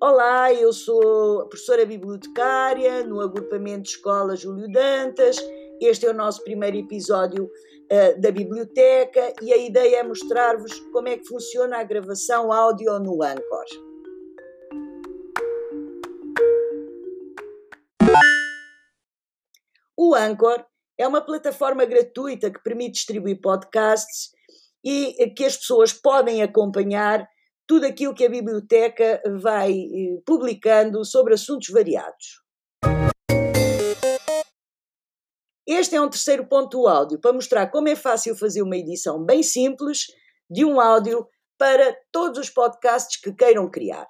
Olá, eu sou professora bibliotecária no agrupamento de escola Júlio Dantas. Este é o nosso primeiro episódio uh, da biblioteca e a ideia é mostrar-vos como é que funciona a gravação áudio no Anchor. O Anchor é uma plataforma gratuita que permite distribuir podcasts e que as pessoas podem acompanhar tudo aquilo que a biblioteca vai eh, publicando sobre assuntos variados. Este é um terceiro ponto do áudio para mostrar como é fácil fazer uma edição bem simples de um áudio para todos os podcasts que queiram criar.